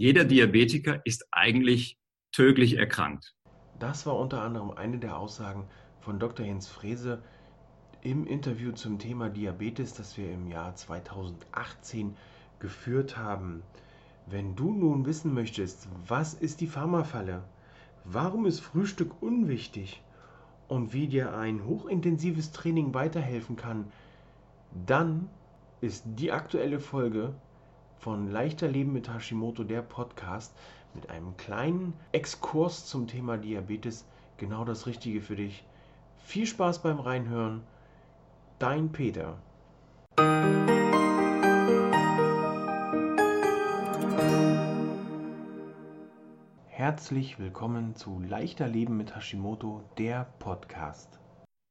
jeder Diabetiker ist eigentlich tödlich erkrankt. Das war unter anderem eine der Aussagen von Dr. Jens Frese im Interview zum Thema Diabetes, das wir im Jahr 2018 geführt haben. Wenn du nun wissen möchtest, was ist die Pharmafalle, warum ist Frühstück unwichtig und wie dir ein hochintensives Training weiterhelfen kann, dann ist die aktuelle Folge von Leichter Leben mit Hashimoto, der Podcast, mit einem kleinen Exkurs zum Thema Diabetes genau das Richtige für dich. Viel Spaß beim Reinhören. Dein Peter. Herzlich willkommen zu Leichter Leben mit Hashimoto, der Podcast.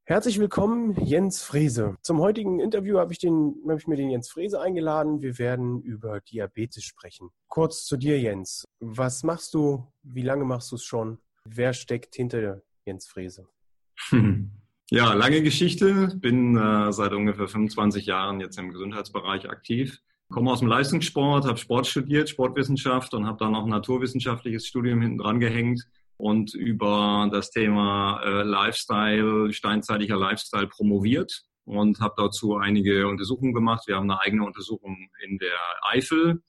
Herzlich willkommen, Jens Frese. Zum heutigen Interview habe ich, den, habe ich mir den Jens Frese eingeladen. Wir werden über Diabetes sprechen. Kurz zu dir, Jens. Was machst du? Wie lange machst du es schon? Wer steckt hinter Jens Frese? Ja, lange Geschichte. Bin äh, seit ungefähr 25 Jahren jetzt im Gesundheitsbereich aktiv. Komme aus dem Leistungssport, habe Sport studiert, Sportwissenschaft und habe dann noch ein naturwissenschaftliches Studium hinten dran gehängt und über das Thema äh, Lifestyle, steinzeitlicher Lifestyle promoviert und habe dazu einige Untersuchungen gemacht. Wir haben eine eigene Untersuchung in der Eifel,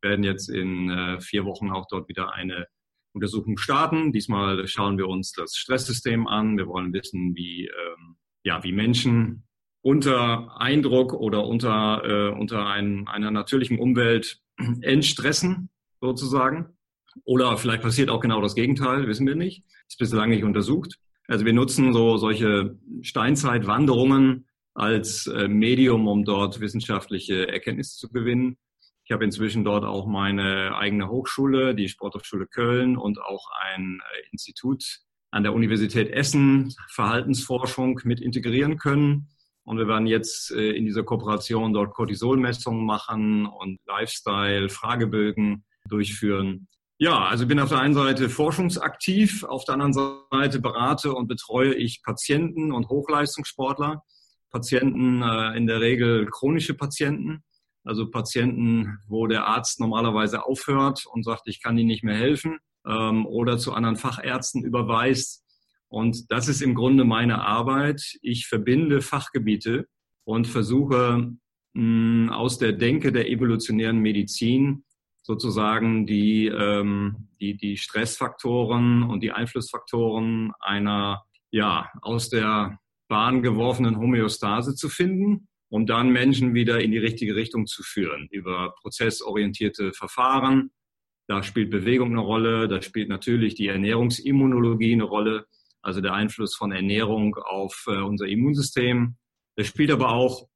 werden jetzt in äh, vier Wochen auch dort wieder eine Untersuchung starten. Diesmal schauen wir uns das Stresssystem an. Wir wollen wissen, wie, ähm, ja, wie Menschen unter Eindruck oder unter, äh, unter ein, einer natürlichen Umwelt entstressen, sozusagen. Oder vielleicht passiert auch genau das Gegenteil, wissen wir nicht. Ist bislang nicht untersucht. Also wir nutzen so solche Steinzeitwanderungen als äh, Medium, um dort wissenschaftliche Erkenntnisse zu gewinnen. Ich habe inzwischen dort auch meine eigene Hochschule, die Sporthochschule Köln und auch ein äh, Institut an der Universität Essen, Verhaltensforschung mit integrieren können. Und wir werden jetzt äh, in dieser Kooperation dort Cortisolmessungen machen und Lifestyle-Fragebögen durchführen. Ja, also bin auf der einen Seite forschungsaktiv, auf der anderen Seite berate und betreue ich Patienten und Hochleistungssportler. Patienten äh, in der Regel chronische Patienten, also Patienten, wo der Arzt normalerweise aufhört und sagt, ich kann ihnen nicht mehr helfen ähm, oder zu anderen Fachärzten überweist. Und das ist im Grunde meine Arbeit. Ich verbinde Fachgebiete und versuche mh, aus der Denke der evolutionären Medizin sozusagen die, ähm, die, die Stressfaktoren und die Einflussfaktoren einer ja, aus der Bahn geworfenen Homöostase zu finden, um dann Menschen wieder in die richtige Richtung zu führen über prozessorientierte Verfahren. Da spielt Bewegung eine Rolle, da spielt natürlich die Ernährungsimmunologie eine Rolle, also der Einfluss von Ernährung auf äh, unser Immunsystem. Da spielt aber auch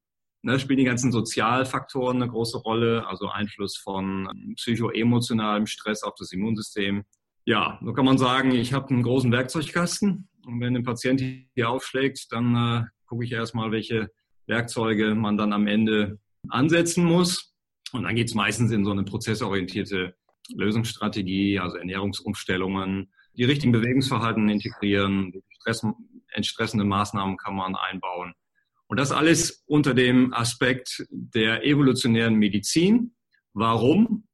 ne, spielen die ganzen Sozialfaktoren eine große Rolle, also Einfluss von ähm, psychoemotionalem Stress auf das Immunsystem. Ja, so kann man sagen, ich habe einen großen Werkzeugkasten und wenn ein Patient hier aufschlägt, dann äh, gucke ich erstmal, welche Werkzeuge man dann am Ende ansetzen muss. Und dann geht es meistens in so eine prozessorientierte Lösungsstrategie, also Ernährungsumstellungen, die richtigen Bewegungsverhalten integrieren, Stress, entstressende Maßnahmen kann man einbauen. Und das alles unter dem Aspekt der evolutionären Medizin. Warum?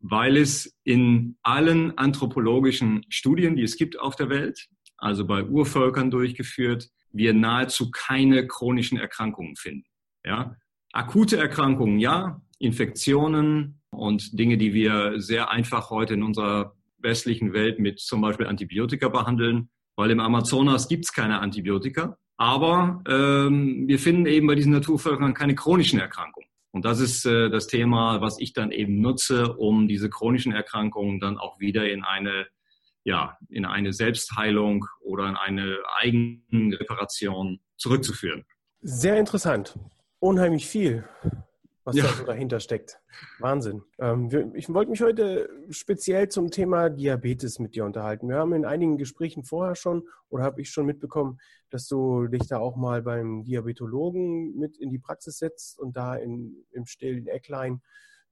Weil es in allen anthropologischen Studien, die es gibt auf der Welt, also bei Urvölkern durchgeführt, wir nahezu keine chronischen Erkrankungen finden. Ja? Akute Erkrankungen, ja, Infektionen und Dinge, die wir sehr einfach heute in unserer westlichen Welt mit zum Beispiel Antibiotika behandeln, weil im Amazonas gibt es keine Antibiotika. Aber ähm, wir finden eben bei diesen Naturvölkern keine chronischen Erkrankungen. Und das ist äh, das Thema, was ich dann eben nutze, um diese chronischen Erkrankungen dann auch wieder in eine, ja, in eine Selbstheilung oder in eine Eigenreparation zurückzuführen. Sehr interessant. Unheimlich viel was ja. da so dahinter steckt. Wahnsinn. Ähm, ich wollte mich heute speziell zum Thema Diabetes mit dir unterhalten. Wir haben in einigen Gesprächen vorher schon oder habe ich schon mitbekommen, dass du dich da auch mal beim Diabetologen mit in die Praxis setzt und da in, im stillen Ecklein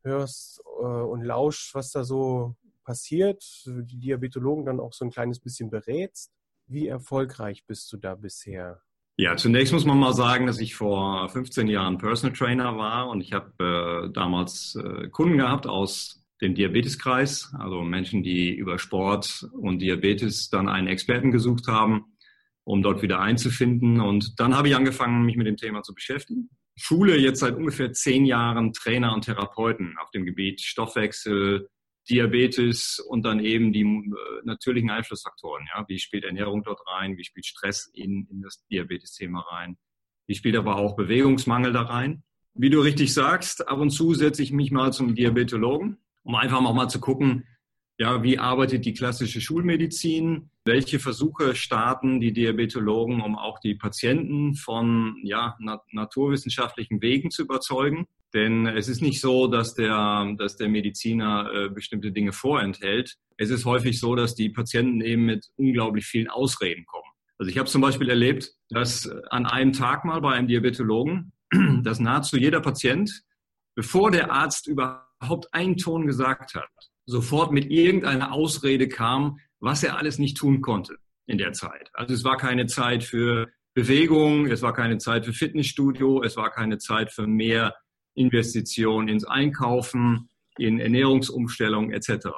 hörst äh, und lauschst, was da so passiert, die Diabetologen dann auch so ein kleines bisschen berätst. Wie erfolgreich bist du da bisher? Ja, zunächst muss man mal sagen, dass ich vor 15 Jahren Personal Trainer war und ich habe äh, damals äh, Kunden gehabt aus den Diabeteskreis, also Menschen, die über Sport und Diabetes dann einen Experten gesucht haben, um dort wieder einzufinden. Und dann habe ich angefangen, mich mit dem Thema zu beschäftigen. Schule jetzt seit ungefähr zehn Jahren Trainer und Therapeuten auf dem Gebiet Stoffwechsel, Diabetes und dann eben die äh, natürlichen Einflussfaktoren. Ja? Wie spielt Ernährung dort rein? Wie spielt Stress in, in das Diabetes-Thema rein? Wie spielt aber auch Bewegungsmangel da rein? Wie du richtig sagst, ab und zu setze ich mich mal zum Diabetologen, um einfach auch mal zu gucken, ja, wie arbeitet die klassische Schulmedizin? Welche Versuche starten die Diabetologen, um auch die Patienten von ja, nat naturwissenschaftlichen Wegen zu überzeugen? Denn es ist nicht so, dass der, dass der Mediziner äh, bestimmte Dinge vorenthält. Es ist häufig so, dass die Patienten eben mit unglaublich vielen Ausreden kommen. Also ich habe zum Beispiel erlebt, dass an einem Tag mal bei einem Diabetologen, dass nahezu jeder Patient, bevor der Arzt überhaupt einen Ton gesagt hat, sofort mit irgendeiner Ausrede kam, was er alles nicht tun konnte in der Zeit. Also es war keine Zeit für Bewegung, es war keine Zeit für Fitnessstudio, es war keine Zeit für mehr Investition ins Einkaufen, in Ernährungsumstellung etc.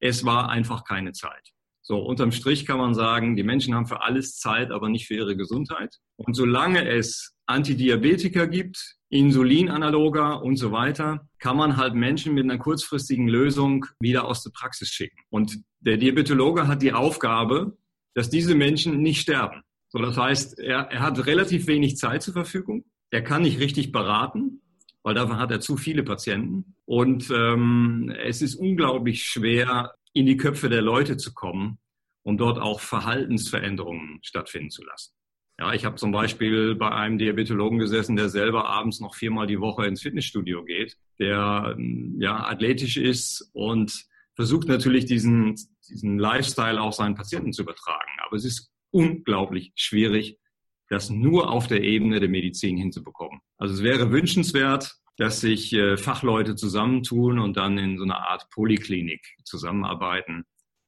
Es war einfach keine Zeit. So, unterm Strich kann man sagen, die Menschen haben für alles Zeit, aber nicht für ihre Gesundheit. Und solange es Antidiabetika gibt, Insulinanaloga und so weiter, kann man halt Menschen mit einer kurzfristigen Lösung wieder aus der Praxis schicken. Und der Diabetologe hat die Aufgabe, dass diese Menschen nicht sterben. So, das heißt, er, er hat relativ wenig Zeit zur Verfügung. Er kann nicht richtig beraten weil dafür hat er zu viele Patienten. Und ähm, es ist unglaublich schwer, in die Köpfe der Leute zu kommen, um dort auch Verhaltensveränderungen stattfinden zu lassen. Ja, ich habe zum Beispiel bei einem Diabetologen gesessen, der selber abends noch viermal die Woche ins Fitnessstudio geht, der ähm, ja athletisch ist und versucht natürlich diesen, diesen Lifestyle auch seinen Patienten zu übertragen. Aber es ist unglaublich schwierig, das nur auf der Ebene der Medizin hinzubekommen. Also es wäre wünschenswert, dass sich äh, Fachleute zusammentun und dann in so einer Art Poliklinik zusammenarbeiten,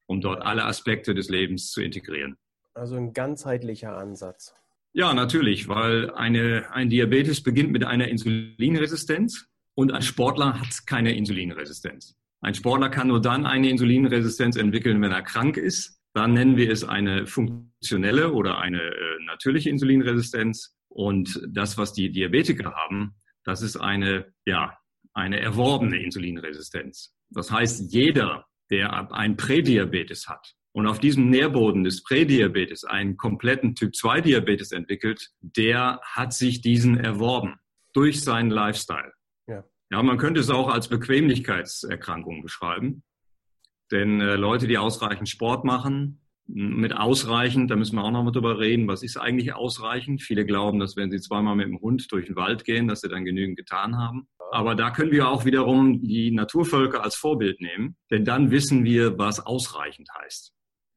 um dort alle Aspekte des Lebens zu integrieren. Also ein ganzheitlicher Ansatz. Ja, natürlich, weil eine, ein Diabetes beginnt mit einer Insulinresistenz und ein Sportler hat keine Insulinresistenz. Ein Sportler kann nur dann eine Insulinresistenz entwickeln, wenn er krank ist dann nennen wir es eine funktionelle oder eine äh, natürliche Insulinresistenz. Und das, was die Diabetiker haben, das ist eine, ja, eine erworbene Insulinresistenz. Das heißt, jeder, der ein Prädiabetes hat und auf diesem Nährboden des Prädiabetes einen kompletten Typ-2-Diabetes entwickelt, der hat sich diesen erworben durch seinen Lifestyle. Ja. ja, man könnte es auch als Bequemlichkeitserkrankung beschreiben. Denn äh, Leute, die ausreichend Sport machen, mit ausreichend, da müssen wir auch noch mal drüber reden, was ist eigentlich ausreichend? Viele glauben, dass wenn sie zweimal mit dem Hund durch den Wald gehen, dass sie dann genügend getan haben. Aber da können wir auch wiederum die Naturvölker als Vorbild nehmen, denn dann wissen wir, was ausreichend heißt.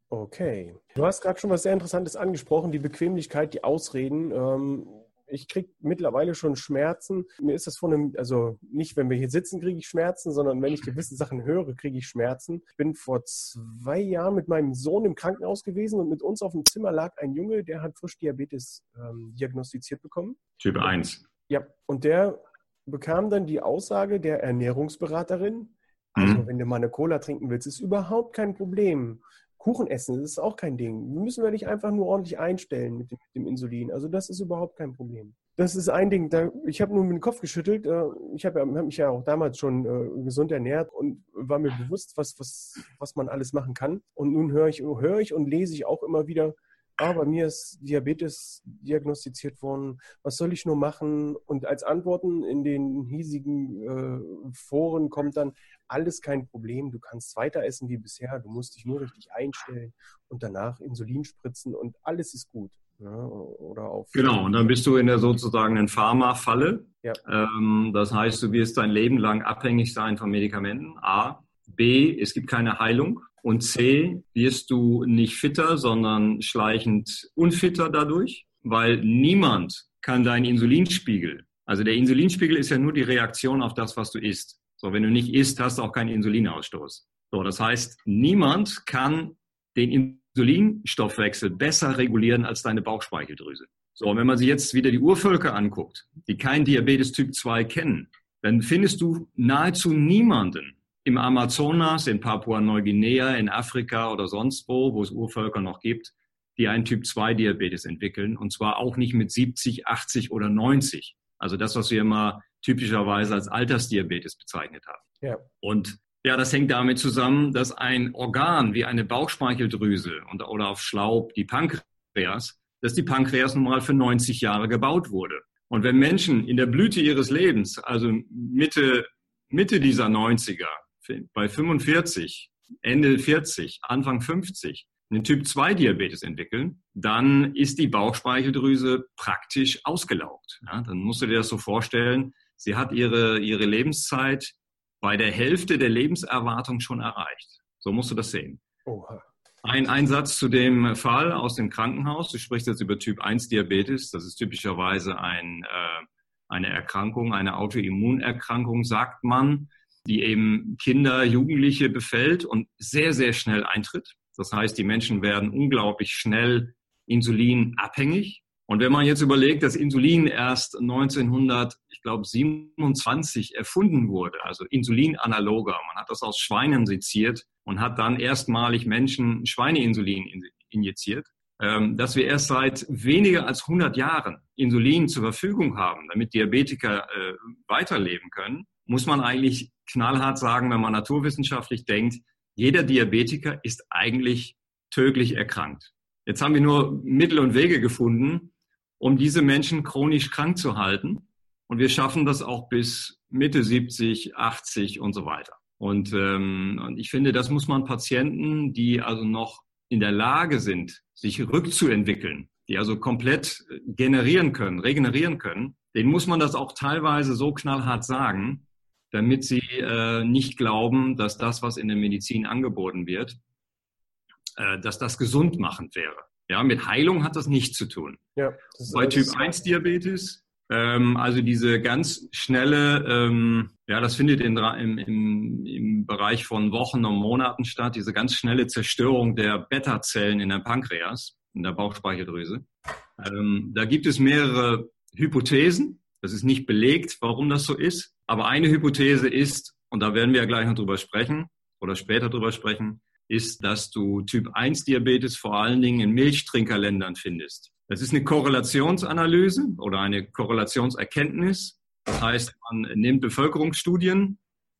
Okay. Du hast gerade schon was sehr Interessantes angesprochen, die Bequemlichkeit, die Ausreden. Ähm, ich kriege mittlerweile schon Schmerzen. Mir ist das von einem, also nicht, wenn wir hier sitzen, kriege ich Schmerzen, sondern wenn ich gewisse Sachen höre, kriege ich Schmerzen. Ich bin vor zwei Jahren mit meinem Sohn im Krankenhaus gewesen und mit uns auf dem Zimmer lag ein Junge, der hat frisch Diabetes ähm, diagnostiziert bekommen. Typ 1. Ja, und der bekam dann die Aussage der Ernährungsberaterin, also mhm. wenn du mal eine Cola trinken willst, ist überhaupt kein Problem. Kuchen essen, das ist auch kein Ding. Müssen wir dich einfach nur ordentlich einstellen mit dem, mit dem, Insulin. Also das ist überhaupt kein Problem. Das ist ein Ding. Da, ich habe nur mit dem Kopf geschüttelt. Äh, ich habe hab mich ja auch damals schon äh, gesund ernährt und war mir bewusst, was, was, was man alles machen kann. Und nun höre ich, höre ich und lese ich auch immer wieder, ah, bei mir ist Diabetes diagnostiziert worden, was soll ich nur machen? Und als Antworten in den hiesigen äh, Foren kommt dann, alles kein Problem, du kannst weiter essen wie bisher, du musst dich nur richtig einstellen und danach Insulin spritzen und alles ist gut. Ja, oder auf genau, und dann bist du in der sozusagen Pharma-Falle. Ja. Ähm, das heißt, du wirst dein Leben lang abhängig sein von Medikamenten. A. B. Es gibt keine Heilung. Und C, wirst du nicht fitter, sondern schleichend unfitter dadurch, weil niemand kann deinen Insulinspiegel, also der Insulinspiegel ist ja nur die Reaktion auf das, was du isst. So, wenn du nicht isst, hast du auch keinen Insulinausstoß. So, das heißt, niemand kann den Insulinstoffwechsel besser regulieren als deine Bauchspeicheldrüse. So, und wenn man sich jetzt wieder die Urvölker anguckt, die kein Diabetes Typ 2 kennen, dann findest du nahezu niemanden, im Amazonas, in Papua-Neuguinea, in Afrika oder sonst wo, wo es Urvölker noch gibt, die einen Typ-2-Diabetes entwickeln. Und zwar auch nicht mit 70, 80 oder 90. Also das, was wir immer typischerweise als Altersdiabetes bezeichnet haben. Ja. Und ja, das hängt damit zusammen, dass ein Organ wie eine Bauchspeicheldrüse und, oder auf Schlaub die Pankreas, dass die Pankreas nun mal für 90 Jahre gebaut wurde. Und wenn Menschen in der Blüte ihres Lebens, also Mitte, Mitte dieser 90er, bei 45, Ende 40, Anfang 50, einen Typ-2-Diabetes entwickeln, dann ist die Bauchspeicheldrüse praktisch ausgelaugt. Ja, dann musst du dir das so vorstellen, sie hat ihre, ihre Lebenszeit bei der Hälfte der Lebenserwartung schon erreicht. So musst du das sehen. Oha. Ein, ein Satz zu dem Fall aus dem Krankenhaus. Du sprichst jetzt über Typ 1 Diabetes. Das ist typischerweise ein, äh, eine Erkrankung, eine Autoimmunerkrankung, sagt man, die eben Kinder, Jugendliche befällt und sehr, sehr schnell eintritt. Das heißt, die Menschen werden unglaublich schnell insulinabhängig. Und wenn man jetzt überlegt, dass Insulin erst 1927 erfunden wurde, also Insulinanaloger, man hat das aus Schweinen seziert und hat dann erstmalig Menschen Schweineinsulin injiziert, ähm, dass wir erst seit weniger als 100 Jahren Insulin zur Verfügung haben, damit Diabetiker äh, weiterleben können, muss man eigentlich knallhart sagen, wenn man naturwissenschaftlich denkt, jeder Diabetiker ist eigentlich tödlich erkrankt. Jetzt haben wir nur Mittel und Wege gefunden, um diese Menschen chronisch krank zu halten. Und wir schaffen das auch bis Mitte 70, 80 und so weiter. Und, ähm, und ich finde, das muss man Patienten, die also noch in der Lage sind, sich rückzuentwickeln, die also komplett generieren können, regenerieren können, denen muss man das auch teilweise so knallhart sagen, damit sie äh, nicht glauben, dass das, was in der Medizin angeboten wird, äh, dass das gesundmachend wäre. Ja, mit Heilung hat das nichts zu tun. Ja, Bei Typ 1 Diabetes, ähm, also diese ganz schnelle, ähm, ja, das findet in, im, im, im Bereich von Wochen und Monaten statt, diese ganz schnelle Zerstörung der Beta-Zellen in der Pankreas, in der Bauchspeicheldrüse. Ähm, da gibt es mehrere Hypothesen. Das ist nicht belegt, warum das so ist. Aber eine Hypothese ist, und da werden wir ja gleich noch drüber sprechen oder später drüber sprechen, ist, dass du Typ 1 Diabetes vor allen Dingen in Milchtrinkerländern findest. Das ist eine Korrelationsanalyse oder eine Korrelationserkenntnis. Das heißt, man nimmt Bevölkerungsstudien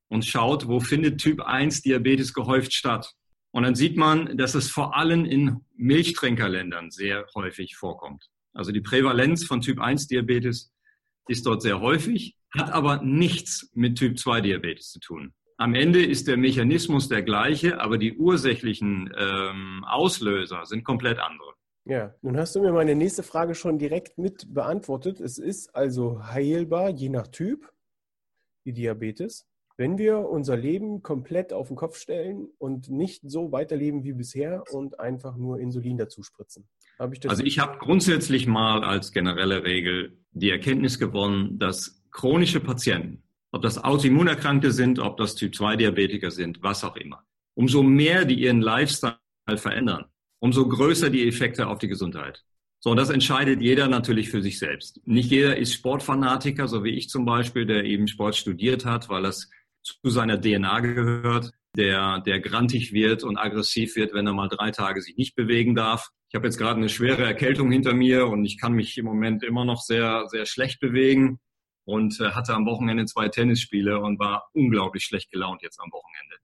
und schaut, wo findet Typ 1 Diabetes gehäuft statt. Und dann sieht man, dass es vor allem in Milchtrinkerländern sehr häufig vorkommt. Also die Prävalenz von Typ 1 Diabetes ist dort sehr häufig, hat aber nichts mit Typ 2 Diabetes zu tun. Am Ende ist der Mechanismus der gleiche, aber die ursächlichen ähm, Auslöser sind komplett andere. Ja, nun hast du mir meine nächste Frage schon direkt mit beantwortet. Es ist also heilbar, je nach Typ, die Diabetes. Wenn wir unser Leben komplett auf den Kopf stellen und nicht so weiterleben wie bisher und einfach nur Insulin dazu spritzen. Ich also ich habe grundsätzlich mal als generelle Regel die Erkenntnis gewonnen, dass chronische Patienten, ob das Autoimmunerkrankte sind, ob das Typ-2-Diabetiker sind, was auch immer, umso mehr die ihren Lifestyle verändern, umso größer die Effekte auf die Gesundheit. So, und das entscheidet jeder natürlich für sich selbst. Nicht jeder ist Sportfanatiker, so wie ich zum Beispiel, der eben Sport studiert hat, weil das zu seiner DNA gehört, der, der grantig wird und aggressiv wird, wenn er mal drei Tage sich nicht bewegen darf. Ich habe jetzt gerade eine schwere Erkältung hinter mir und ich kann mich im Moment immer noch sehr, sehr schlecht bewegen und äh, hatte am Wochenende zwei Tennisspiele und war unglaublich schlecht gelaunt jetzt am Wochenende,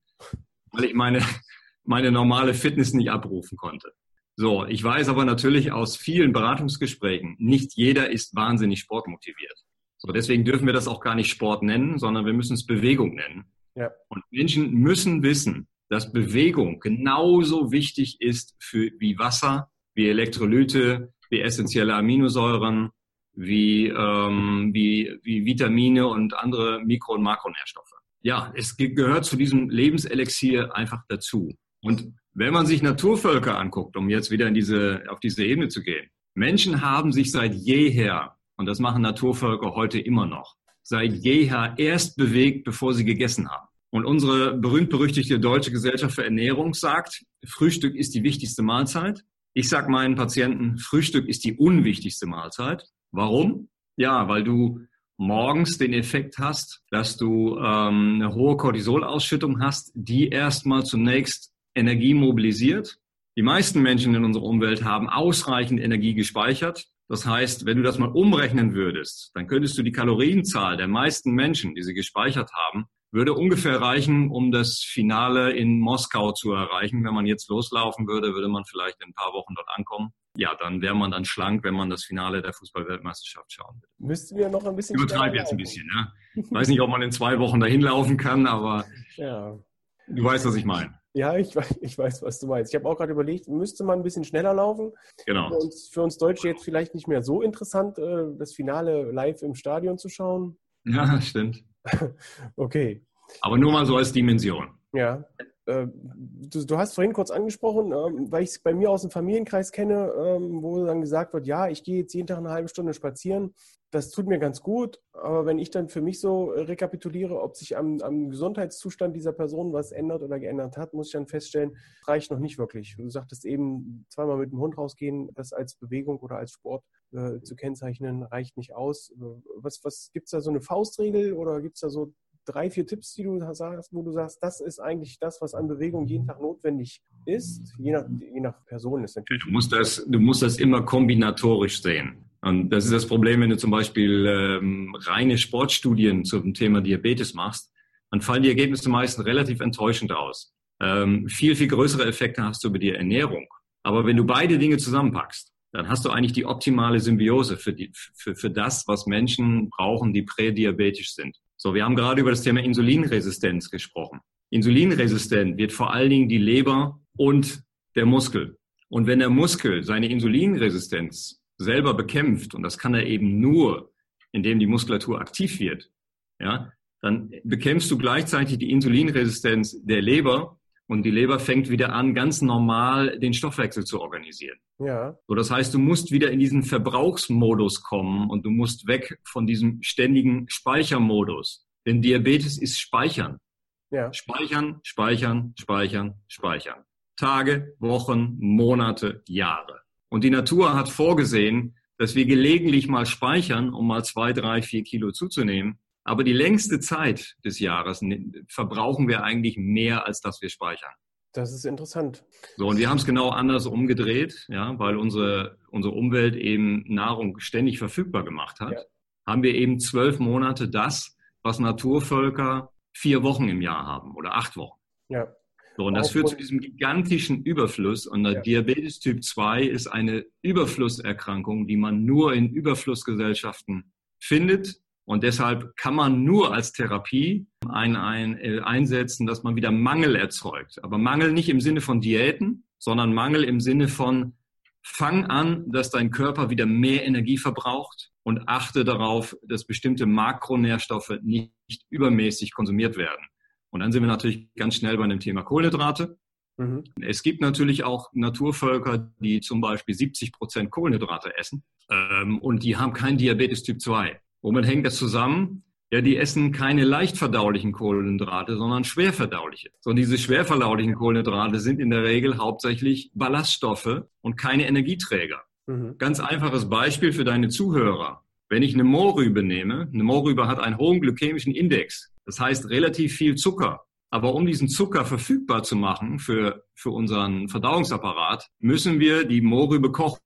weil ich meine, meine normale Fitness nicht abrufen konnte. So, ich weiß aber natürlich aus vielen Beratungsgesprächen, nicht jeder ist wahnsinnig sportmotiviert. So, deswegen dürfen wir das auch gar nicht Sport nennen, sondern wir müssen es Bewegung nennen. Ja. Und Menschen müssen wissen, dass Bewegung genauso wichtig ist für, wie Wasser, wie Elektrolyte, wie essentielle Aminosäuren, wie, ähm, wie, wie Vitamine und andere Mikro- und Makronährstoffe. Ja, es gehört zu diesem Lebenselixier einfach dazu. Und wenn man sich Naturvölker anguckt, um jetzt wieder in diese, auf diese Ebene zu gehen, Menschen haben sich seit jeher und das machen Naturvölker heute immer noch, seit jeher erst bewegt, bevor sie gegessen haben. Und unsere berühmt-berüchtigte Deutsche Gesellschaft für Ernährung sagt, Frühstück ist die wichtigste Mahlzeit. Ich sage meinen Patienten, Frühstück ist die unwichtigste Mahlzeit. Warum? Ja, weil du morgens den Effekt hast, dass du ähm, eine hohe Cortisolausschüttung hast, die erstmal zunächst Energie mobilisiert. Die meisten Menschen in unserer Umwelt haben ausreichend Energie gespeichert. Das heißt, wenn du das mal umrechnen würdest, dann könntest du die Kalorienzahl der meisten Menschen, die sie gespeichert haben, würde ungefähr reichen, um das Finale in Moskau zu erreichen. Wenn man jetzt loslaufen würde, würde man vielleicht in ein paar Wochen dort ankommen. Ja, dann wäre man dann schlank, wenn man das Finale der Fußballweltmeisterschaft schauen würde. Müssten wir noch ein bisschen. Ich übertreibe jetzt ein bisschen, ne? Ich weiß nicht, ob man in zwei Wochen dahin laufen kann, aber ja. du weißt, was ich meine. Ja, ich, ich weiß, was du meinst. Ich habe auch gerade überlegt, müsste man ein bisschen schneller laufen. Genau. Für uns, für uns Deutsche jetzt vielleicht nicht mehr so interessant, äh, das Finale live im Stadion zu schauen. Ja, stimmt. okay. Aber nur mal so als Dimension. Ja. Äh, du, du, hast vorhin kurz angesprochen, ähm, weil ich es bei mir aus dem Familienkreis kenne, ähm, wo dann gesagt wird, ja, ich gehe jetzt jeden Tag eine halbe Stunde spazieren. Das tut mir ganz gut, aber wenn ich dann für mich so rekapituliere, ob sich am, am Gesundheitszustand dieser Person was ändert oder geändert hat, muss ich dann feststellen, reicht noch nicht wirklich. Du sagtest eben, zweimal mit dem Hund rausgehen, das als Bewegung oder als Sport äh, zu kennzeichnen, reicht nicht aus. Was, was gibt es da so eine Faustregel oder gibt es da so drei, vier Tipps, die du sagst, wo du sagst, das ist eigentlich das, was an Bewegung jeden Tag notwendig ist, je nach, je nach Person ist natürlich. Du musst, das, du musst das immer kombinatorisch sehen. Und das ist das Problem, wenn du zum Beispiel ähm, reine Sportstudien zum Thema Diabetes machst, dann fallen die Ergebnisse meistens relativ enttäuschend aus. Ähm, viel, viel größere Effekte hast du über die Ernährung. Aber wenn du beide Dinge zusammenpackst, dann hast du eigentlich die optimale Symbiose für, die, für, für das, was Menschen brauchen, die prädiabetisch sind. So, wir haben gerade über das Thema Insulinresistenz gesprochen. Insulinresistent wird vor allen Dingen die Leber und der Muskel. Und wenn der Muskel seine Insulinresistenz selber bekämpft, und das kann er eben nur, indem die Muskulatur aktiv wird, ja, dann bekämpfst du gleichzeitig die Insulinresistenz der Leber und die Leber fängt wieder an, ganz normal den Stoffwechsel zu organisieren. Ja. So, das heißt, du musst wieder in diesen Verbrauchsmodus kommen und du musst weg von diesem ständigen Speichermodus. Denn Diabetes ist Speichern. Ja. Speichern, speichern, speichern, speichern. Tage, Wochen, Monate, Jahre. Und die Natur hat vorgesehen, dass wir gelegentlich mal speichern, um mal zwei, drei, vier Kilo zuzunehmen. Aber die längste Zeit des Jahres verbrauchen wir eigentlich mehr, als dass wir speichern. Das ist interessant. So, und wir haben es genau anders umgedreht, ja, weil unsere, unsere Umwelt eben Nahrung ständig verfügbar gemacht hat. Ja. Haben wir eben zwölf Monate das, was Naturvölker vier Wochen im Jahr haben oder acht Wochen. Ja. So, und das führt zu diesem gigantischen Überfluss. Und der ja. Diabetes Typ 2 ist eine Überflusserkrankung, die man nur in Überflussgesellschaften findet und deshalb kann man nur als Therapie ein, ein, äh, einsetzen, dass man wieder Mangel erzeugt. Aber Mangel nicht im Sinne von Diäten, sondern Mangel im Sinne von fang an, dass dein Körper wieder mehr Energie verbraucht und achte darauf, dass bestimmte Makronährstoffe nicht übermäßig konsumiert werden. Und dann sind wir natürlich ganz schnell bei dem Thema Kohlenhydrate. Mhm. Es gibt natürlich auch Naturvölker, die zum Beispiel 70 Prozent Kohlenhydrate essen ähm, und die haben kein Diabetes Typ 2. Womit hängt das zusammen? Ja, die essen keine leicht verdaulichen Kohlenhydrate, sondern schwer verdauliche. So, und diese schwer verdaulichen Kohlenhydrate sind in der Regel hauptsächlich Ballaststoffe und keine Energieträger. Mhm. Ganz einfaches Beispiel für deine Zuhörer. Wenn ich eine Mohrrübe nehme, eine Mohrrübe hat einen hohen glykämischen Index. Das heißt relativ viel Zucker. Aber um diesen Zucker verfügbar zu machen für, für unseren Verdauungsapparat, müssen wir die Mohrrübe kochen.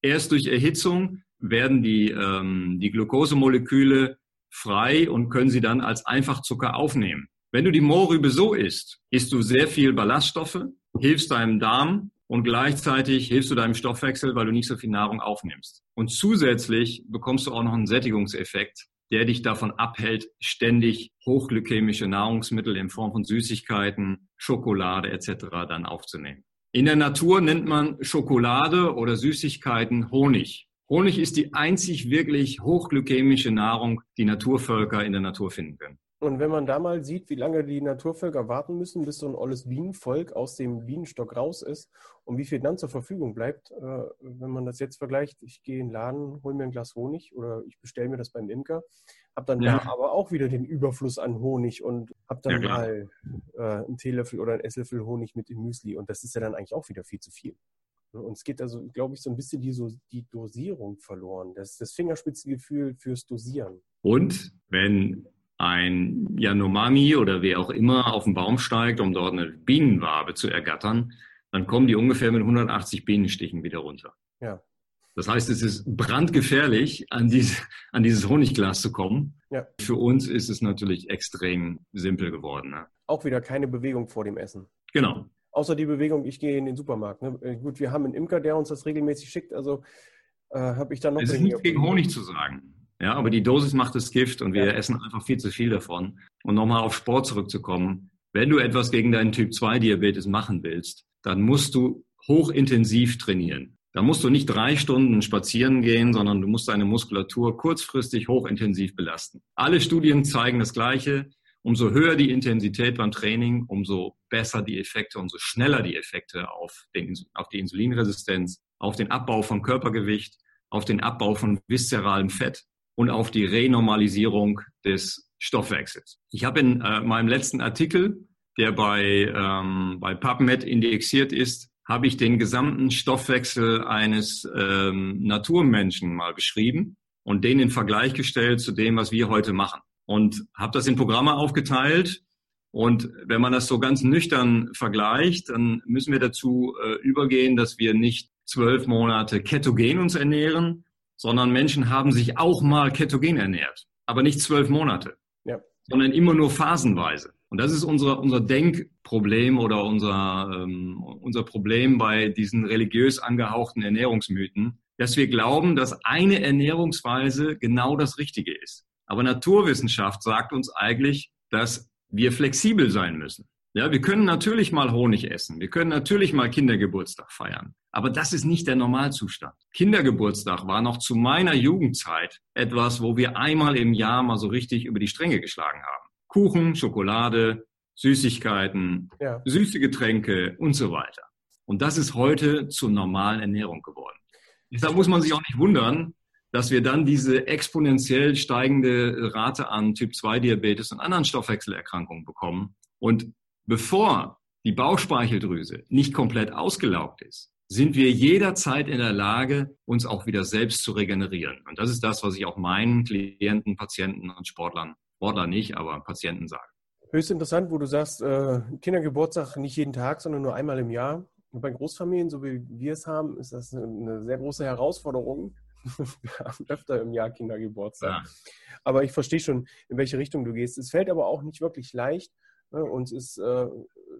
Erst durch Erhitzung werden die, ähm, die Glukosemoleküle frei und können sie dann als Einfachzucker aufnehmen. Wenn du die Mohrrübe so isst, isst du sehr viel Ballaststoffe, hilfst deinem Darm und gleichzeitig hilfst du deinem Stoffwechsel, weil du nicht so viel Nahrung aufnimmst. Und zusätzlich bekommst du auch noch einen Sättigungseffekt, der dich davon abhält, ständig hochglykämische Nahrungsmittel in Form von Süßigkeiten, Schokolade etc. dann aufzunehmen. In der Natur nennt man Schokolade oder Süßigkeiten Honig. Honig ist die einzig wirklich hochglykämische Nahrung, die Naturvölker in der Natur finden können. Und wenn man da mal sieht, wie lange die Naturvölker warten müssen, bis so ein olles Bienenvolk aus dem Bienenstock raus ist und wie viel dann zur Verfügung bleibt, äh, wenn man das jetzt vergleicht, ich gehe in den Laden, hole mir ein Glas Honig oder ich bestelle mir das beim Imker, habe dann ja. da aber auch wieder den Überfluss an Honig und habe dann ja, mal äh, einen Teelöffel oder einen Esslöffel Honig mit im Müsli und das ist ja dann eigentlich auch wieder viel zu viel. Und es geht also, glaube ich, so ein bisschen die, so die Dosierung verloren, das, das Fingerspitzengefühl fürs Dosieren. Und wenn ein Yanomami oder wer auch immer auf den Baum steigt, um dort eine Bienenwabe zu ergattern, dann kommen die ungefähr mit 180 Bienenstichen wieder runter. Ja. Das heißt, es ist brandgefährlich, an, diese, an dieses Honigglas zu kommen. Ja. Für uns ist es natürlich extrem simpel geworden. Ne? Auch wieder keine Bewegung vor dem Essen. Genau. Außer die Bewegung, ich gehe in den Supermarkt. Ne? Äh, gut, wir haben einen Imker, der uns das regelmäßig schickt. Also äh, habe ich da noch. Es ist nichts gegen Honig zu sagen. Ja, aber die Dosis macht das Gift und wir ja. essen einfach viel zu viel davon. Und nochmal auf Sport zurückzukommen. Wenn du etwas gegen deinen Typ-2-Diabetes machen willst, dann musst du hochintensiv trainieren. Da musst du nicht drei Stunden spazieren gehen, sondern du musst deine Muskulatur kurzfristig hochintensiv belasten. Alle Studien zeigen das Gleiche. Umso höher die Intensität beim Training, umso besser die Effekte, umso schneller die Effekte auf, den, auf die Insulinresistenz, auf den Abbau von Körpergewicht, auf den Abbau von viszeralem Fett und auf die Renormalisierung des Stoffwechsels. Ich habe in äh, meinem letzten Artikel, der bei, ähm, bei PubMed indexiert ist, habe ich den gesamten Stoffwechsel eines ähm, Naturmenschen mal beschrieben und den in Vergleich gestellt zu dem, was wir heute machen. Und habe das in Programme aufgeteilt. Und wenn man das so ganz nüchtern vergleicht, dann müssen wir dazu äh, übergehen, dass wir nicht zwölf Monate ketogen uns ernähren, sondern Menschen haben sich auch mal ketogen ernährt, aber nicht zwölf Monate, ja. sondern immer nur phasenweise. Und das ist unser, unser Denkproblem oder unser, ähm, unser Problem bei diesen religiös angehauchten Ernährungsmythen, dass wir glauben, dass eine Ernährungsweise genau das Richtige ist. Aber Naturwissenschaft sagt uns eigentlich, dass wir flexibel sein müssen. Ja, wir können natürlich mal Honig essen. Wir können natürlich mal Kindergeburtstag feiern. Aber das ist nicht der Normalzustand. Kindergeburtstag war noch zu meiner Jugendzeit etwas, wo wir einmal im Jahr mal so richtig über die Stränge geschlagen haben. Kuchen, Schokolade, Süßigkeiten, ja. süße Getränke und so weiter. Und das ist heute zur normalen Ernährung geworden. Deshalb muss man sich auch nicht wundern, dass wir dann diese exponentiell steigende Rate an Typ-2-Diabetes und anderen Stoffwechselerkrankungen bekommen. Und bevor die Bauchspeicheldrüse nicht komplett ausgelaugt ist, sind wir jederzeit in der Lage, uns auch wieder selbst zu regenerieren. Und das ist das, was ich auch meinen Klienten, Patienten und Sportlern Sportler nicht, aber Patienten sagen. Höchst interessant, wo du sagst, äh, Kindergeburtstag nicht jeden Tag, sondern nur einmal im Jahr. Und bei Großfamilien, so wie wir es haben, ist das eine sehr große Herausforderung. wir haben öfter im Jahr Kindergeburtstag. Ja. Aber ich verstehe schon, in welche Richtung du gehst. Es fällt aber auch nicht wirklich leicht. Ne? Uns ist äh,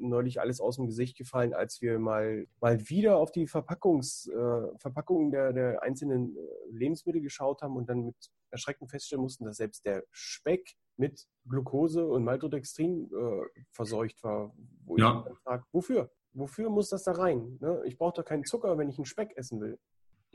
neulich alles aus dem Gesicht gefallen, als wir mal, mal wieder auf die Verpackungs, äh, Verpackungen der, der einzelnen äh, Lebensmittel geschaut haben und dann mit Erschrecken feststellen mussten, dass selbst der Speck mit Glucose und Maltodextrin äh, verseucht war. Wo ja. ich frage, wofür? Wofür muss das da rein? Ne? Ich brauche doch keinen Zucker, wenn ich einen Speck essen will.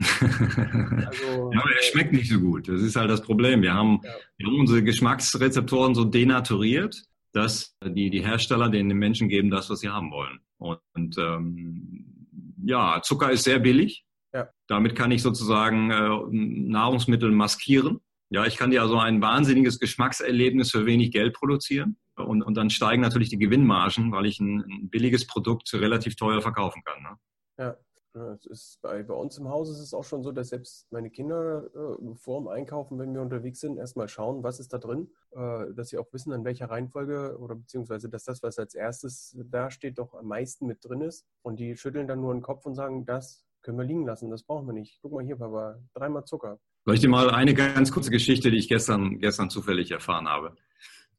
also, ja, aber er schmeckt nicht so gut. Das ist halt das Problem. Wir haben, ja. wir haben unsere Geschmacksrezeptoren so denaturiert, dass die, die Hersteller den Menschen geben das, was sie haben wollen. Und, und ähm, ja, Zucker ist sehr billig. Ja. Damit kann ich sozusagen äh, Nahrungsmittel maskieren. Ja, ich kann dir also ein wahnsinniges Geschmackserlebnis für wenig Geld produzieren. Und, und dann steigen natürlich die Gewinnmargen, weil ich ein, ein billiges Produkt relativ teuer verkaufen kann. Ne? Ja. Es ist bei, bei uns im Haus ist es auch schon so, dass selbst meine Kinder äh, vor dem Einkaufen, wenn wir unterwegs sind, erstmal schauen, was ist da drin, äh, dass sie auch wissen, in welcher Reihenfolge oder beziehungsweise, dass das, was als erstes da steht, doch am meisten mit drin ist. Und die schütteln dann nur den Kopf und sagen, das können wir liegen lassen, das brauchen wir nicht. Guck mal hier, Papa, dreimal Zucker. Soll ich dir mal eine ganz kurze Geschichte, die ich gestern, gestern zufällig erfahren habe?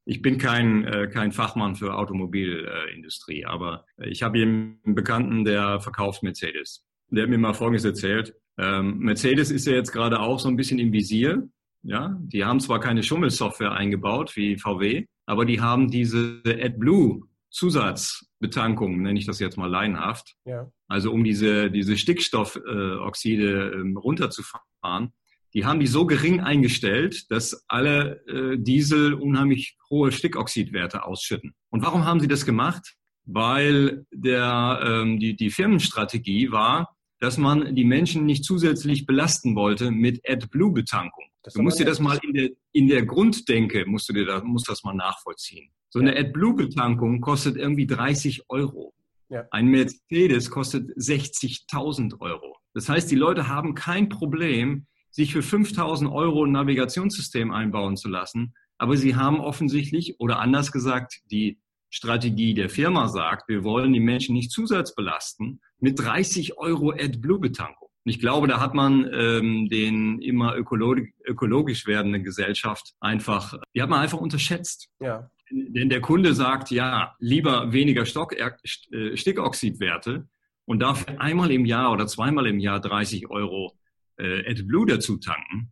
Ich bin kein, äh, kein Fachmann für Automobilindustrie, aber ich habe einen Bekannten, der verkauft Mercedes. Der hat mir mal Folgendes erzählt. Ähm, Mercedes ist ja jetzt gerade auch so ein bisschen im Visier. Ja, die haben zwar keine Schummelsoftware eingebaut wie VW, aber die haben diese AdBlue Zusatzbetankung, nenne ich das jetzt mal laienhaft. Ja. Also um diese, diese Stickstoffoxide äh, runterzufahren, die haben die so gering eingestellt, dass alle äh, Diesel unheimlich hohe Stickoxidwerte ausschütten. Und warum haben sie das gemacht? Weil der, ähm, die, die Firmenstrategie war, dass man die Menschen nicht zusätzlich belasten wollte mit AdBlue-Betankung. Du musst dir das mal in der, in der Grunddenke, musst du dir da, musst das mal nachvollziehen. So eine AdBlue-Betankung kostet irgendwie 30 Euro. Ja. Ein Mercedes kostet 60.000 Euro. Das heißt, die Leute haben kein Problem, sich für 5000 Euro ein Navigationssystem einbauen zu lassen. Aber sie haben offensichtlich, oder anders gesagt, die Strategie der Firma sagt, wir wollen die Menschen nicht zusatzbelasten mit 30 Euro AdBlue-Betankung. Ich glaube, da hat man ähm, den immer ökolog ökologisch werdende Gesellschaft einfach, die hat man einfach unterschätzt. Ja. Denn der Kunde sagt, ja, lieber weniger Stock, äh, Stickoxidwerte und dafür einmal im Jahr oder zweimal im Jahr 30 Euro äh, AdBlue dazu tanken,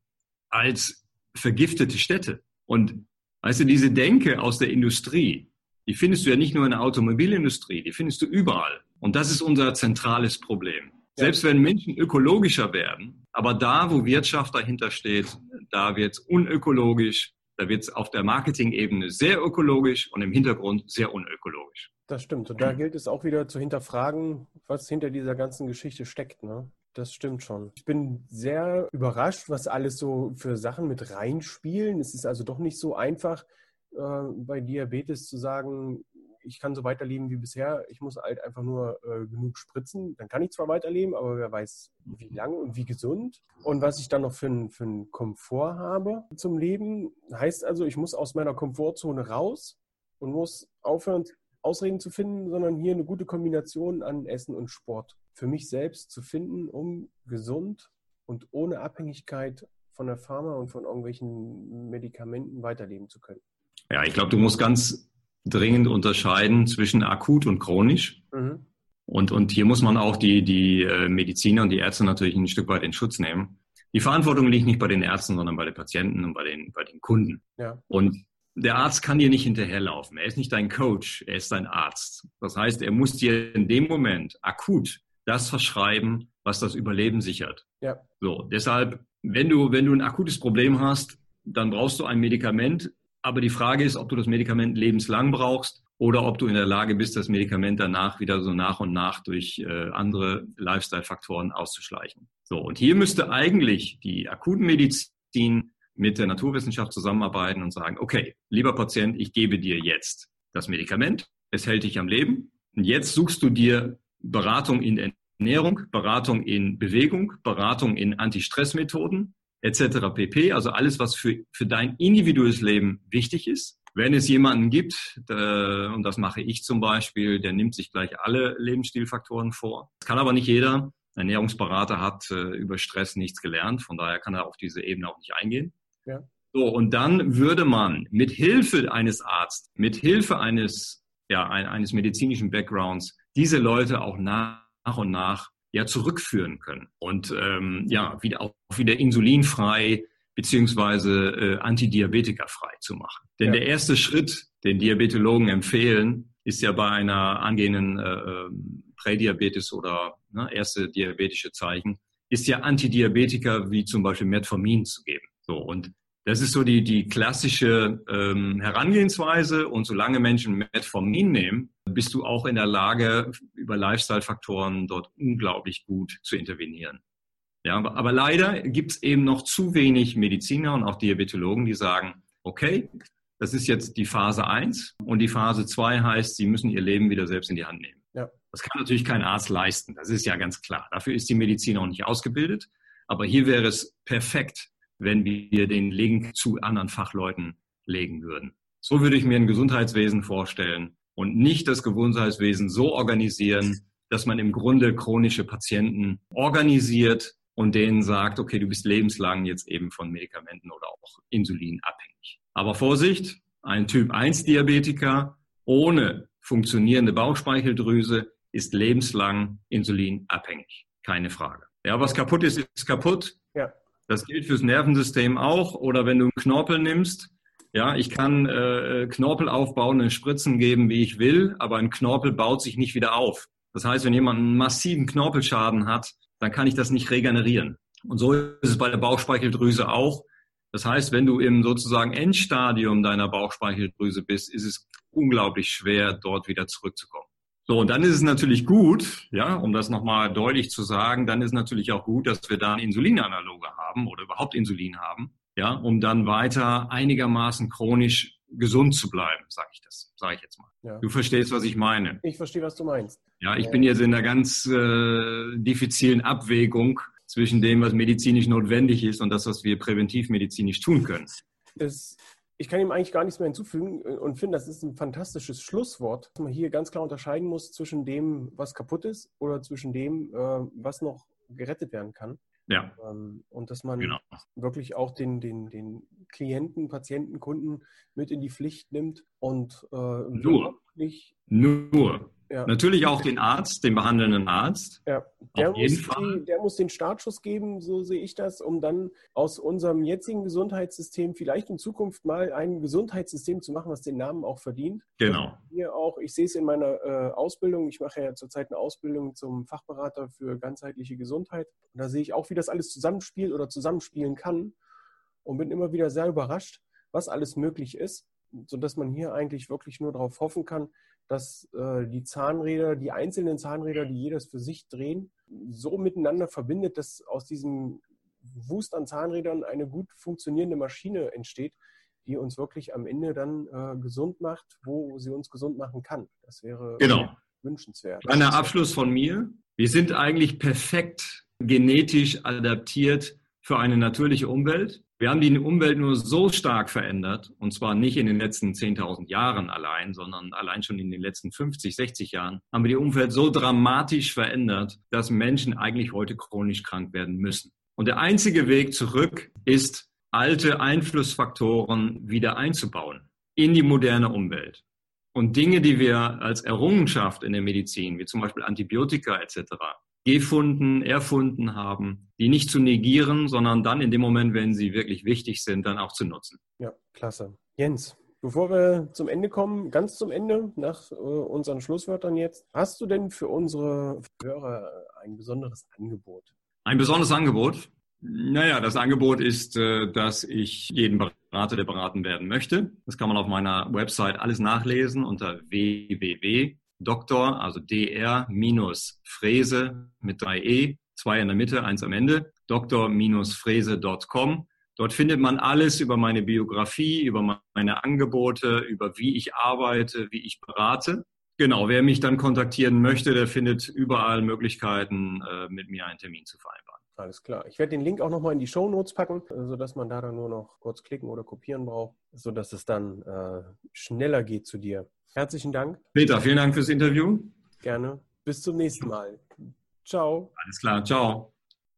als vergiftete Städte. Und weißt du, diese Denke aus der Industrie, die findest du ja nicht nur in der Automobilindustrie, die findest du überall. Und das ist unser zentrales Problem. Selbst wenn Menschen ökologischer werden, aber da, wo Wirtschaft dahinter steht, da wird es unökologisch, da wird es auf der Marketing-Ebene sehr ökologisch und im Hintergrund sehr unökologisch. Das stimmt. Und da gilt es auch wieder zu hinterfragen, was hinter dieser ganzen Geschichte steckt. Ne? Das stimmt schon. Ich bin sehr überrascht, was alles so für Sachen mit reinspielen. Es ist also doch nicht so einfach, äh, bei Diabetes zu sagen, ich kann so weiterleben wie bisher, ich muss halt einfach nur äh, genug spritzen. Dann kann ich zwar weiterleben, aber wer weiß, wie lange und wie gesund. Und was ich dann noch für, für einen Komfort habe zum Leben, heißt also, ich muss aus meiner Komfortzone raus und muss aufhören, Ausreden zu finden, sondern hier eine gute Kombination an Essen und Sport für mich selbst zu finden, um gesund und ohne Abhängigkeit von der Pharma und von irgendwelchen Medikamenten weiterleben zu können. Ja, ich glaube, du musst ganz dringend unterscheiden zwischen akut und chronisch. Mhm. Und, und hier muss man auch die, die äh, Mediziner und die Ärzte natürlich ein Stück weit in Schutz nehmen. Die Verantwortung liegt nicht bei den Ärzten, sondern bei den Patienten und bei den, bei den Kunden. Ja. Und der Arzt kann dir nicht hinterherlaufen. Er ist nicht dein Coach, er ist dein Arzt. Das heißt, er muss dir in dem Moment akut das verschreiben, was das Überleben sichert. Ja. So, deshalb, wenn du, wenn du ein akutes Problem hast, dann brauchst du ein Medikament, aber die Frage ist, ob du das Medikament lebenslang brauchst oder ob du in der Lage bist, das Medikament danach wieder so nach und nach durch äh, andere Lifestyle-Faktoren auszuschleichen. So, und hier müsste eigentlich die Akutmedizin mit der Naturwissenschaft zusammenarbeiten und sagen, okay, lieber Patient, ich gebe dir jetzt das Medikament, es hält dich am Leben und jetzt suchst du dir Beratung in Ernährung, Beratung in Bewegung, Beratung in Anti-Stress-Methoden, etc. pp. Also alles, was für, für dein individuelles Leben wichtig ist. Wenn es jemanden gibt, äh, und das mache ich zum Beispiel, der nimmt sich gleich alle Lebensstilfaktoren vor. Das kann aber nicht jeder. Ein Ernährungsberater hat äh, über Stress nichts gelernt, von daher kann er auf diese Ebene auch nicht eingehen. Ja. So, und dann würde man mit Hilfe eines Arztes, mit Hilfe eines, ja, eines medizinischen Backgrounds diese Leute auch nach und nach ja zurückführen können und ähm, ja wieder auch wieder insulinfrei beziehungsweise äh, antidiabetikerfrei zu machen. Denn ja. der erste Schritt, den Diabetologen empfehlen, ist ja bei einer angehenden äh, ähm, Prädiabetes oder ne, erste diabetische Zeichen, ist ja Antidiabetika wie zum Beispiel Metformin zu geben. So und das ist so die, die klassische ähm, Herangehensweise. Und solange Menschen Metformin nehmen, bist du auch in der Lage, über Lifestyle-Faktoren dort unglaublich gut zu intervenieren. Ja, aber, leider gibt es eben noch zu wenig Mediziner und auch Diabetologen, die sagen, okay, das ist jetzt die Phase 1 und die Phase 2 heißt, sie müssen ihr Leben wieder selbst in die Hand nehmen. Ja. Das kann natürlich kein Arzt leisten, das ist ja ganz klar. Dafür ist die Medizin auch nicht ausgebildet. Aber hier wäre es perfekt, wenn wir den Link zu anderen Fachleuten legen würden. So würde ich mir ein Gesundheitswesen vorstellen und nicht das Gesundheitswesen so organisieren, dass man im Grunde chronische Patienten organisiert und denen sagt, okay, du bist lebenslang jetzt eben von Medikamenten oder auch Insulin abhängig. Aber Vorsicht, ein Typ 1 Diabetiker ohne funktionierende Bauchspeicheldrüse ist lebenslang insulinabhängig. Keine Frage. Ja, was kaputt ist, ist kaputt. Ja. Das gilt fürs Nervensystem auch. Oder wenn du einen Knorpel nimmst, ja, ich kann äh, Knorpel aufbauen, und Spritzen geben, wie ich will, aber ein Knorpel baut sich nicht wieder auf. Das heißt, wenn jemand einen massiven Knorpelschaden hat, dann kann ich das nicht regenerieren. Und so ist es bei der Bauchspeicheldrüse auch. Das heißt, wenn du im sozusagen Endstadium deiner Bauchspeicheldrüse bist, ist es unglaublich schwer, dort wieder zurückzukommen. So, und dann ist es natürlich gut, ja, um das nochmal deutlich zu sagen, dann ist natürlich auch gut, dass wir da eine Insulinanaloge haben oder überhaupt Insulin haben, ja, um dann weiter einigermaßen chronisch gesund zu bleiben, sage ich das, sage ich jetzt mal. Ja. Du verstehst, was ich meine. Ich verstehe, was du meinst. Ja, ich bin jetzt in einer ganz äh, diffizilen Abwägung zwischen dem, was medizinisch notwendig ist und das, was wir präventivmedizinisch tun können. Das, ich kann ihm eigentlich gar nichts mehr hinzufügen und finde, das ist ein fantastisches Schlusswort, dass man hier ganz klar unterscheiden muss zwischen dem, was kaputt ist oder zwischen dem, äh, was noch gerettet werden kann. Ja. Ähm, und dass man genau. wirklich auch den, den, den Klienten, Patienten, Kunden mit in die Pflicht nimmt und äh, nur, nur ja. Natürlich auch den Arzt, den behandelnden Arzt. Ja, der, muss die, der muss den Startschuss geben, so sehe ich das, um dann aus unserem jetzigen Gesundheitssystem vielleicht in Zukunft mal ein Gesundheitssystem zu machen, was den Namen auch verdient. Genau. Hier auch, ich sehe es in meiner äh, Ausbildung, ich mache ja zurzeit eine Ausbildung zum Fachberater für ganzheitliche Gesundheit. Und da sehe ich auch, wie das alles zusammenspielt oder zusammenspielen kann und bin immer wieder sehr überrascht, was alles möglich ist, sodass man hier eigentlich wirklich nur darauf hoffen kann, dass äh, die Zahnräder, die einzelnen Zahnräder, die jedes für sich drehen, so miteinander verbindet, dass aus diesem Wust an Zahnrädern eine gut funktionierende Maschine entsteht, die uns wirklich am Ende dann äh, gesund macht, wo sie uns gesund machen kann. Das wäre genau. wünschenswert. Kleiner Abschluss von mir. Wir sind eigentlich perfekt genetisch adaptiert für eine natürliche Umwelt. Wir haben die Umwelt nur so stark verändert, und zwar nicht in den letzten 10.000 Jahren allein, sondern allein schon in den letzten 50, 60 Jahren, haben wir die Umwelt so dramatisch verändert, dass Menschen eigentlich heute chronisch krank werden müssen. Und der einzige Weg zurück ist, alte Einflussfaktoren wieder einzubauen in die moderne Umwelt. Und Dinge, die wir als Errungenschaft in der Medizin, wie zum Beispiel Antibiotika etc., gefunden, erfunden haben, die nicht zu negieren, sondern dann in dem Moment, wenn sie wirklich wichtig sind, dann auch zu nutzen. Ja, klasse. Jens, bevor wir zum Ende kommen, ganz zum Ende, nach äh, unseren Schlusswörtern jetzt, hast du denn für unsere Hörer ein besonderes Angebot? Ein besonderes Angebot? Naja, das Angebot ist, äh, dass ich jeden berate, der beraten werden möchte. Das kann man auf meiner Website alles nachlesen unter www Doktor, also dr-frese mit drei E, zwei in der Mitte, eins am Ende, dr-frese.com. Dort findet man alles über meine Biografie, über meine Angebote, über wie ich arbeite, wie ich berate. Genau, wer mich dann kontaktieren möchte, der findet überall Möglichkeiten, äh, mit mir einen Termin zu vereinbaren. Alles klar. Ich werde den Link auch nochmal in die Show Notes packen, sodass man da dann nur noch kurz klicken oder kopieren braucht, sodass es dann äh, schneller geht zu dir. Herzlichen Dank. Peter, vielen Dank fürs Interview. Gerne. Bis zum nächsten Mal. Ciao. Alles klar. Ciao.